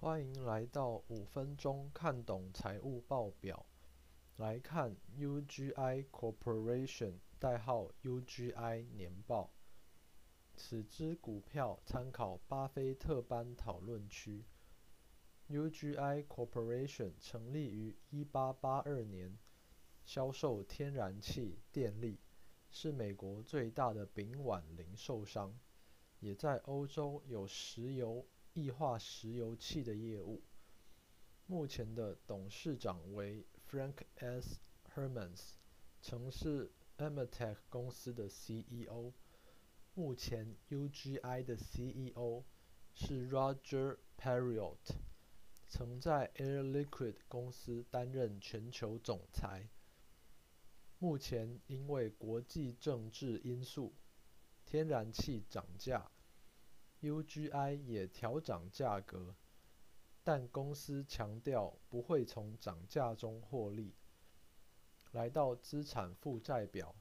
欢迎来到五分钟看懂财务报表。来看 UGI Corporation 代号 UGI 年报。此支股票参考巴菲特班讨论区。UGI Corporation 成立于1882年，销售天然气、电力，是美国最大的丙烷零售商，也在欧洲有石油。液化石油气的业务。目前的董事长为 Frank S. Hermans，曾是 Ametek 公司的 CEO。目前 UGI 的 CEO 是 Roger Periot，曾在 Air Liquide 公司担任全球总裁。目前因为国际政治因素，天然气涨价。UGI 也调涨价格，但公司强调不会从涨价中获利。来到资产负债表，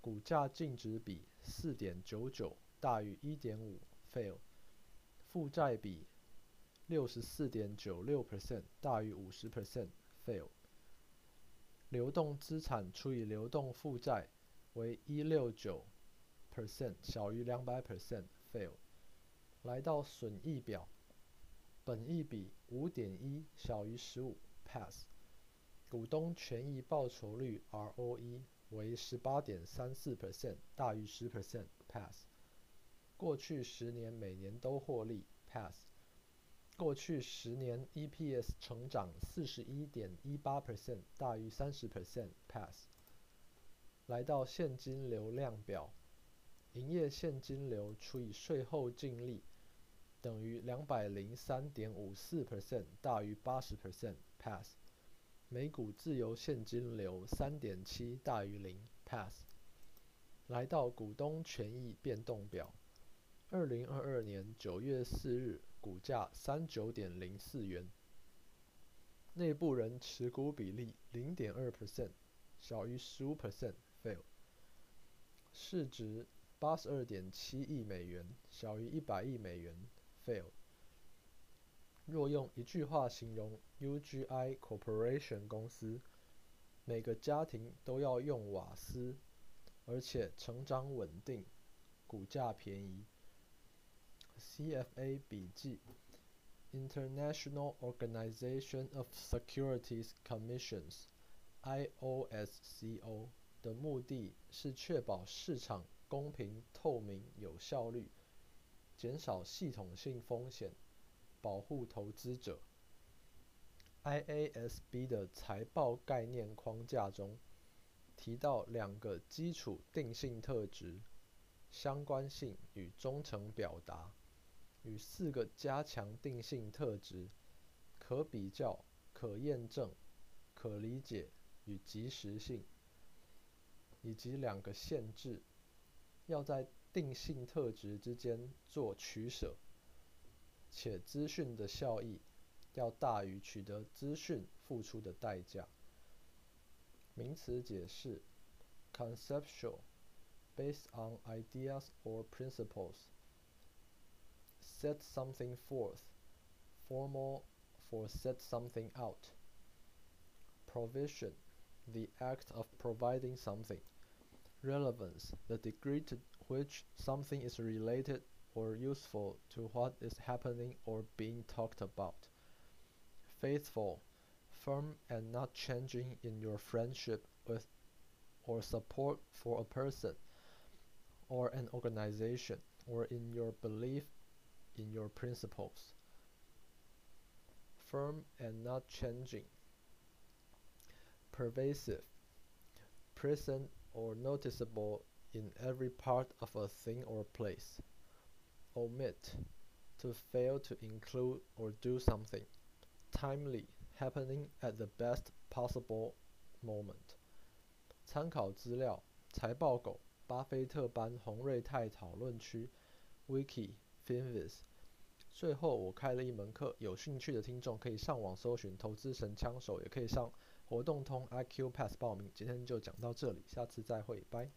股价净值比四点九九大于一点五，fail。负债比六十四点九六 percent 大于五十 percent，fail。流动资产除以流动负债为一六九 percent 小于两百 percent，fail。来到损益表，本益比五点一小于十五，pass。股东权益报酬率 ROE 为十八点三四 percent 大于十 percent，pass。过去十年每年都获利，pass。过去十年 EPS 成长四十一点一八 percent 大于三十 percent，pass。来到现金流量表。营业现金流除以税后净利等于两百零三点五四 percent 大于八十 percent pass。每股自由现金流三点七大于零 pass。来到股东权益变动表，二零二二年九月四日股价三九点零四元，内部人持股比例零点二 percent 小于十五 percent fail。市值。八十二点七亿美元，小于一百亿美元，fail。若用一句话形容 UGI Corporation 公司，每个家庭都要用瓦斯，而且成长稳定，股价便宜。CFA 笔记：International Organization of Securities Commissions（IOSCO） 的目的是确保市场。公平、透明、有效率，减少系统性风险，保护投资者。IASB 的财报概念框架中提到两个基础定性特质：相关性与忠诚表达，与四个加强定性特质：可比较、可验证、可理解与及时性，以及两个限制。要在定性特质之间做取舍，且资讯的效益要大于取得资讯付出的代价。名词解释：conceptual, based on ideas or principles. Set something forth. Formal, for set something out. Provision, the act of providing something. Relevance, the degree to which something is related or useful to what is happening or being talked about. Faithful, firm and not changing in your friendship with or support for a person or an organization or in your belief in your principles. Firm and not changing. Pervasive, present or noticeable in every part of a thing or place. Omit, to fail to include or do something. Timely, happening at the best possible moment. 参考资料：财报狗、巴菲特班洪瑞泰讨论区、Wiki、Finviz。最后，我开了一门课，有兴趣的听众可以上网搜寻“投资神枪手”，也可以上。 活动通 iq pass 报名今天就讲到这里下次再会拜。